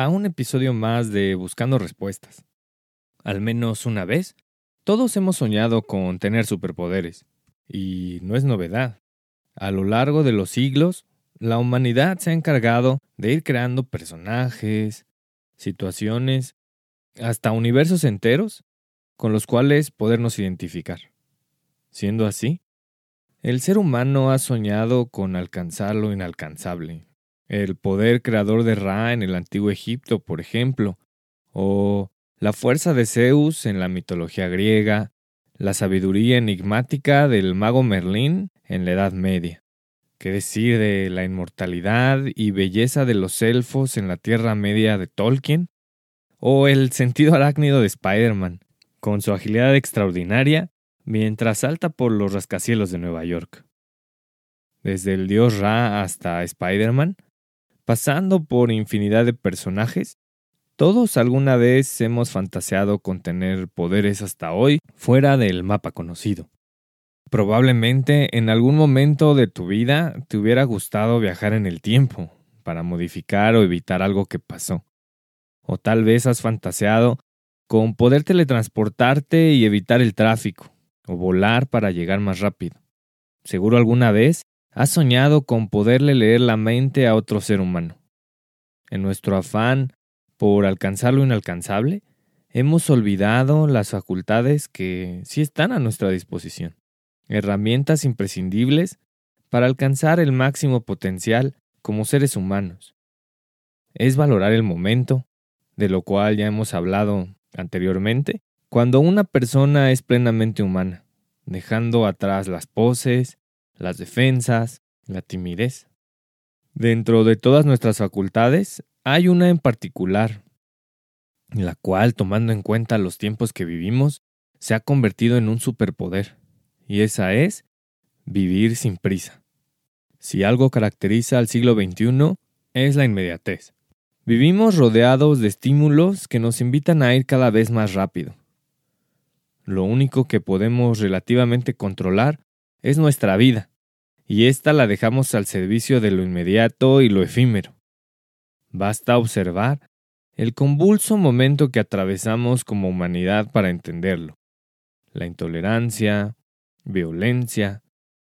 a un episodio más de Buscando Respuestas. Al menos una vez, todos hemos soñado con tener superpoderes, y no es novedad. A lo largo de los siglos, la humanidad se ha encargado de ir creando personajes, situaciones, hasta universos enteros con los cuales podernos identificar. Siendo así, el ser humano ha soñado con alcanzar lo inalcanzable, el poder creador de Ra en el antiguo Egipto, por ejemplo, o la fuerza de Zeus en la mitología griega, la sabiduría enigmática del mago Merlín en la Edad Media. ¿Qué decir de la inmortalidad y belleza de los elfos en la Tierra Media de Tolkien? ¿O el sentido arácnido de Spider-Man, con su agilidad extraordinaria mientras salta por los rascacielos de Nueva York? Desde el dios Ra hasta Spider-Man, pasando por infinidad de personajes, todos alguna vez hemos fantaseado con tener poderes hasta hoy fuera del mapa conocido. Probablemente en algún momento de tu vida te hubiera gustado viajar en el tiempo para modificar o evitar algo que pasó. O tal vez has fantaseado con poder teletransportarte y evitar el tráfico, o volar para llegar más rápido. Seguro alguna vez has soñado con poderle leer la mente a otro ser humano. En nuestro afán por alcanzar lo inalcanzable, hemos olvidado las facultades que sí están a nuestra disposición, herramientas imprescindibles para alcanzar el máximo potencial como seres humanos. Es valorar el momento, de lo cual ya hemos hablado anteriormente, cuando una persona es plenamente humana, dejando atrás las poses, las defensas, la timidez. Dentro de todas nuestras facultades hay una en particular, la cual, tomando en cuenta los tiempos que vivimos, se ha convertido en un superpoder, y esa es vivir sin prisa. Si algo caracteriza al siglo XXI, es la inmediatez. Vivimos rodeados de estímulos que nos invitan a ir cada vez más rápido. Lo único que podemos relativamente controlar es nuestra vida, y ésta la dejamos al servicio de lo inmediato y lo efímero. Basta observar el convulso momento que atravesamos como humanidad para entenderlo. La intolerancia, violencia,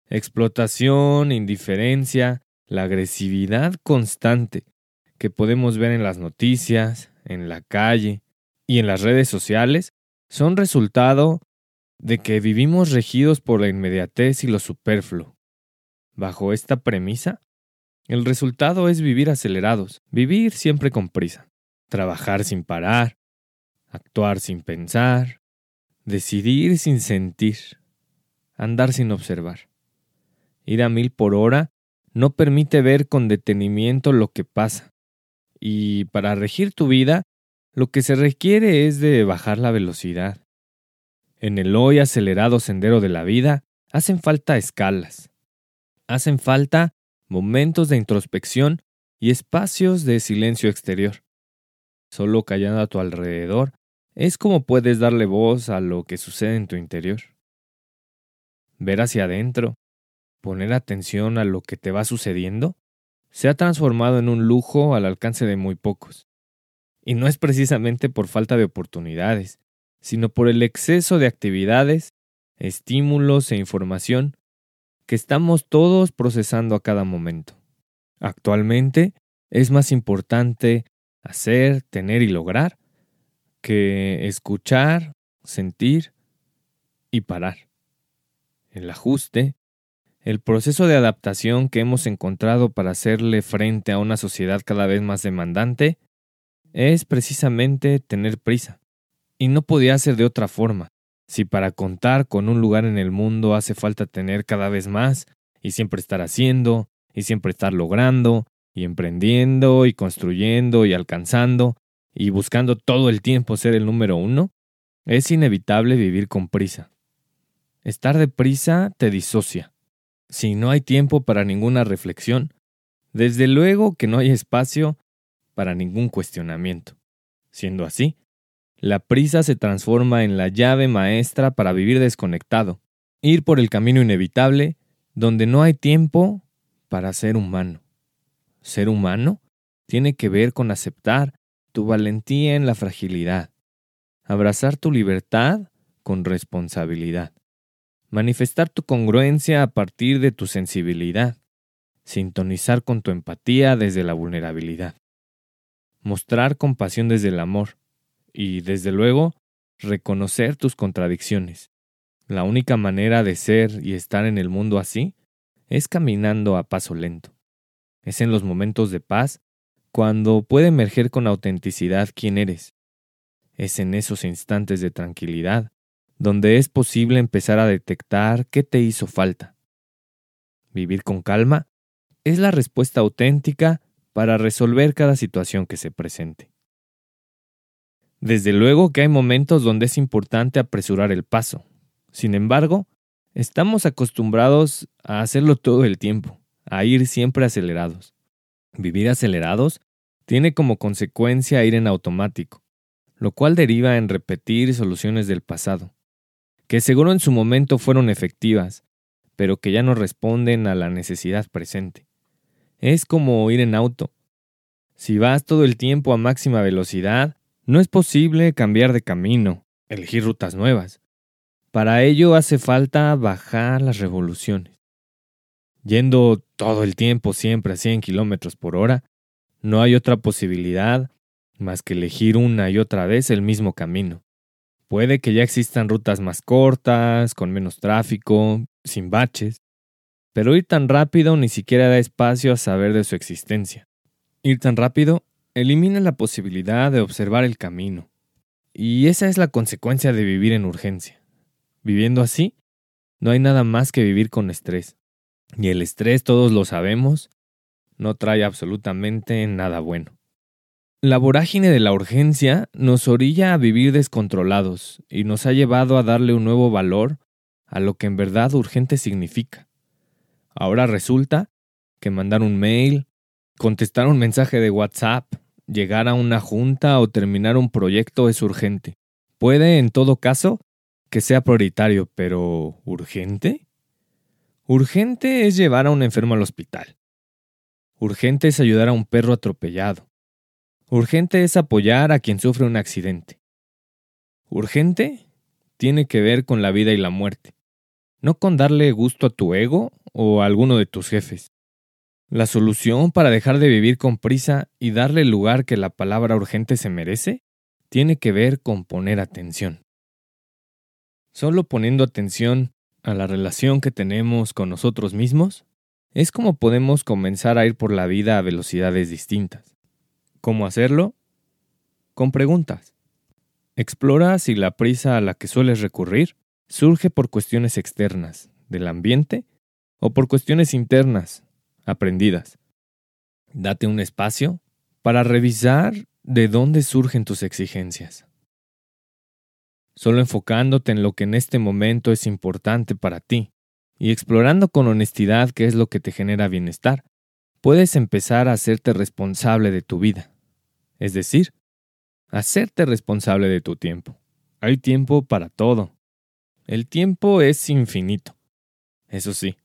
explotación, indiferencia, la agresividad constante que podemos ver en las noticias, en la calle y en las redes sociales son resultado de que vivimos regidos por la inmediatez y lo superfluo. Bajo esta premisa, el resultado es vivir acelerados, vivir siempre con prisa, trabajar sin parar, actuar sin pensar, decidir sin sentir, andar sin observar. Ir a mil por hora no permite ver con detenimiento lo que pasa, y para regir tu vida, lo que se requiere es de bajar la velocidad. En el hoy acelerado sendero de la vida hacen falta escalas, hacen falta momentos de introspección y espacios de silencio exterior. Solo callando a tu alrededor es como puedes darle voz a lo que sucede en tu interior. Ver hacia adentro, poner atención a lo que te va sucediendo, se ha transformado en un lujo al alcance de muy pocos. Y no es precisamente por falta de oportunidades, sino por el exceso de actividades, estímulos e información que estamos todos procesando a cada momento. Actualmente es más importante hacer, tener y lograr que escuchar, sentir y parar. el ajuste, el proceso de adaptación que hemos encontrado para hacerle frente a una sociedad cada vez más demandante, es precisamente tener prisa. Y no podía ser de otra forma. Si para contar con un lugar en el mundo hace falta tener cada vez más, y siempre estar haciendo, y siempre estar logrando, y emprendiendo, y construyendo, y alcanzando, y buscando todo el tiempo ser el número uno, es inevitable vivir con prisa. Estar deprisa te disocia. Si no hay tiempo para ninguna reflexión, desde luego que no hay espacio para ningún cuestionamiento. Siendo así, la prisa se transforma en la llave maestra para vivir desconectado, ir por el camino inevitable donde no hay tiempo para ser humano. Ser humano tiene que ver con aceptar tu valentía en la fragilidad, abrazar tu libertad con responsabilidad, manifestar tu congruencia a partir de tu sensibilidad, sintonizar con tu empatía desde la vulnerabilidad, mostrar compasión desde el amor, y, desde luego, reconocer tus contradicciones. La única manera de ser y estar en el mundo así es caminando a paso lento. Es en los momentos de paz cuando puede emerger con autenticidad quién eres. Es en esos instantes de tranquilidad donde es posible empezar a detectar qué te hizo falta. Vivir con calma es la respuesta auténtica para resolver cada situación que se presente. Desde luego que hay momentos donde es importante apresurar el paso. Sin embargo, estamos acostumbrados a hacerlo todo el tiempo, a ir siempre acelerados. Vivir acelerados tiene como consecuencia ir en automático, lo cual deriva en repetir soluciones del pasado, que seguro en su momento fueron efectivas, pero que ya no responden a la necesidad presente. Es como ir en auto. Si vas todo el tiempo a máxima velocidad, no es posible cambiar de camino, elegir rutas nuevas. Para ello hace falta bajar las revoluciones. Yendo todo el tiempo siempre a 100 kilómetros por hora, no hay otra posibilidad más que elegir una y otra vez el mismo camino. Puede que ya existan rutas más cortas, con menos tráfico, sin baches, pero ir tan rápido ni siquiera da espacio a saber de su existencia. Ir tan rápido elimina la posibilidad de observar el camino. Y esa es la consecuencia de vivir en urgencia. Viviendo así, no hay nada más que vivir con estrés. Y el estrés, todos lo sabemos, no trae absolutamente nada bueno. La vorágine de la urgencia nos orilla a vivir descontrolados y nos ha llevado a darle un nuevo valor a lo que en verdad urgente significa. Ahora resulta que mandar un mail, contestar un mensaje de WhatsApp, llegar a una junta o terminar un proyecto es urgente. Puede, en todo caso, que sea prioritario, pero ¿urgente? Urgente es llevar a un enfermo al hospital. Urgente es ayudar a un perro atropellado. Urgente es apoyar a quien sufre un accidente. Urgente tiene que ver con la vida y la muerte, no con darle gusto a tu ego o a alguno de tus jefes. La solución para dejar de vivir con prisa y darle el lugar que la palabra urgente se merece tiene que ver con poner atención. Solo poniendo atención a la relación que tenemos con nosotros mismos es como podemos comenzar a ir por la vida a velocidades distintas. ¿Cómo hacerlo? Con preguntas. Explora si la prisa a la que sueles recurrir surge por cuestiones externas, del ambiente, o por cuestiones internas, aprendidas. Date un espacio para revisar de dónde surgen tus exigencias. Solo enfocándote en lo que en este momento es importante para ti y explorando con honestidad qué es lo que te genera bienestar, puedes empezar a hacerte responsable de tu vida. Es decir, hacerte responsable de tu tiempo. Hay tiempo para todo. El tiempo es infinito. Eso sí,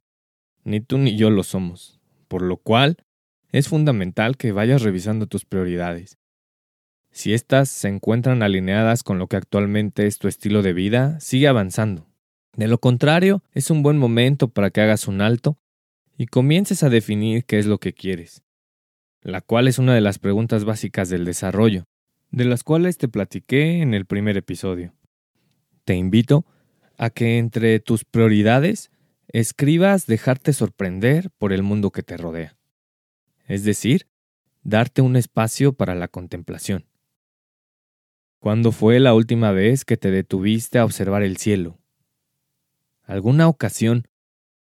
ni tú ni yo lo somos por lo cual es fundamental que vayas revisando tus prioridades. Si éstas se encuentran alineadas con lo que actualmente es tu estilo de vida, sigue avanzando. De lo contrario, es un buen momento para que hagas un alto y comiences a definir qué es lo que quieres, la cual es una de las preguntas básicas del desarrollo, de las cuales te platiqué en el primer episodio. Te invito a que entre tus prioridades escribas dejarte sorprender por el mundo que te rodea. Es decir, darte un espacio para la contemplación. ¿Cuándo fue la última vez que te detuviste a observar el cielo? ¿Alguna ocasión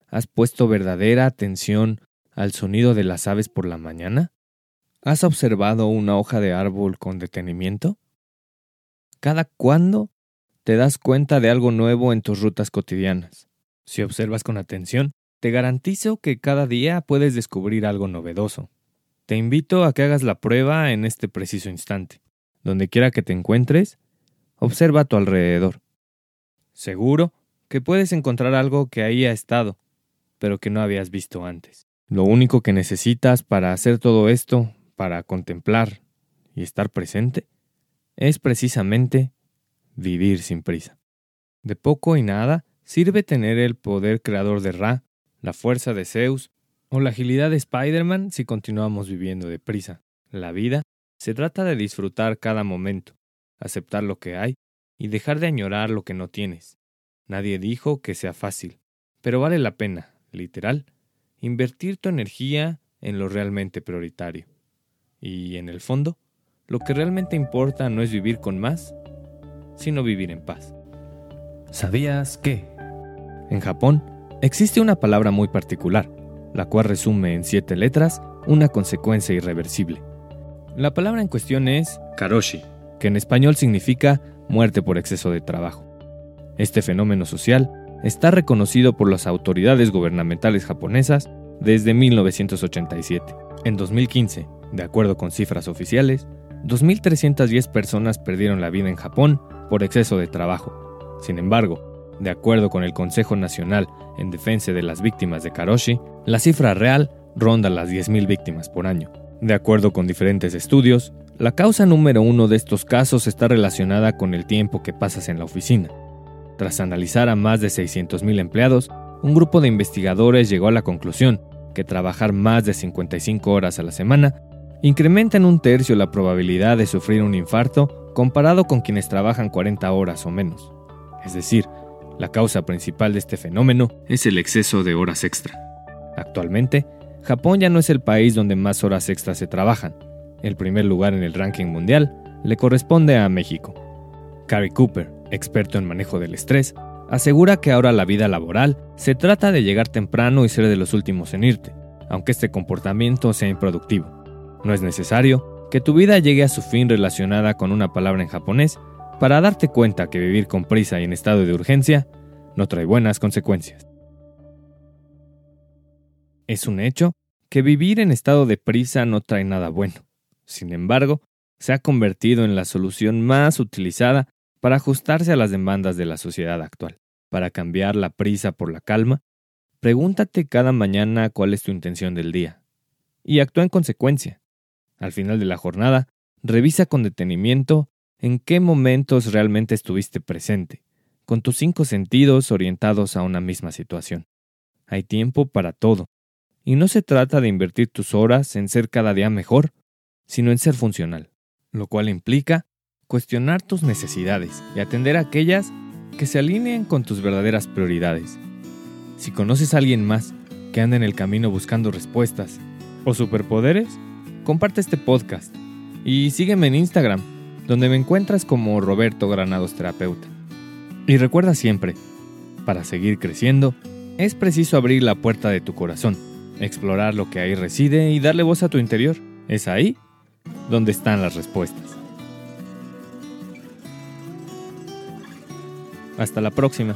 has puesto verdadera atención al sonido de las aves por la mañana? ¿Has observado una hoja de árbol con detenimiento? ¿Cada cuándo te das cuenta de algo nuevo en tus rutas cotidianas? Si observas con atención, te garantizo que cada día puedes descubrir algo novedoso. Te invito a que hagas la prueba en este preciso instante. Donde quiera que te encuentres, observa a tu alrededor. Seguro que puedes encontrar algo que ahí ha estado, pero que no habías visto antes. Lo único que necesitas para hacer todo esto, para contemplar y estar presente, es precisamente vivir sin prisa. De poco y nada sirve tener el poder creador de Ra, la fuerza de Zeus o la agilidad de Spider-Man si continuamos viviendo deprisa. La vida se trata de disfrutar cada momento, aceptar lo que hay y dejar de añorar lo que no tienes. Nadie dijo que sea fácil, pero vale la pena, literal, invertir tu energía en lo realmente prioritario. Y, en el fondo, lo que realmente importa no es vivir con más, sino vivir en paz. ¿Sabías que? En Japón existe una palabra muy particular, la cual resume en siete letras una consecuencia irreversible. La palabra en cuestión es karoshi, que en español significa muerte por exceso de trabajo. Este fenómeno social está reconocido por las autoridades gubernamentales japonesas desde 1987. En 2015, de acuerdo con cifras oficiales, 2.310 personas perdieron la vida en Japón por exceso de trabajo. Sin embargo, de acuerdo con el Consejo Nacional en Defensa de las Víctimas de Karoshi, la cifra real ronda las 10.000 víctimas por año. De acuerdo con diferentes estudios, la causa número uno de estos casos está relacionada con el tiempo que pasas en la oficina. Tras analizar a más de 600.000 empleados, un grupo de investigadores llegó a la conclusión que trabajar más de 55 horas a la semana incrementa en un tercio la probabilidad de sufrir un infarto comparado con quienes trabajan 40 horas o menos. Es decir, la causa principal de este fenómeno es el exceso de horas extra. Actualmente, Japón ya no es el país donde más horas extras se trabajan. El primer lugar en el ranking mundial le corresponde a México. Cary Cooper, experto en manejo del estrés, asegura que ahora la vida laboral se trata de llegar temprano y ser de los últimos en irte, aunque este comportamiento sea improductivo. No es necesario que tu vida llegue a su fin relacionada con una palabra en japonés para darte cuenta que vivir con prisa y en estado de urgencia no trae buenas consecuencias. Es un hecho que vivir en estado de prisa no trae nada bueno. Sin embargo, se ha convertido en la solución más utilizada para ajustarse a las demandas de la sociedad actual. Para cambiar la prisa por la calma, pregúntate cada mañana cuál es tu intención del día y actúa en consecuencia. Al final de la jornada, revisa con detenimiento en qué momentos realmente estuviste presente, con tus cinco sentidos orientados a una misma situación. Hay tiempo para todo, y no se trata de invertir tus horas en ser cada día mejor, sino en ser funcional, lo cual implica cuestionar tus necesidades y atender a aquellas que se alineen con tus verdaderas prioridades. Si conoces a alguien más que anda en el camino buscando respuestas o superpoderes, comparte este podcast y sígueme en Instagram, donde me encuentras como Roberto Granados Terapeuta. Y recuerda siempre, para seguir creciendo, es preciso abrir la puerta de tu corazón explorar lo que ahí reside y darle voz a tu interior. Es ahí donde están las respuestas. Hasta la próxima.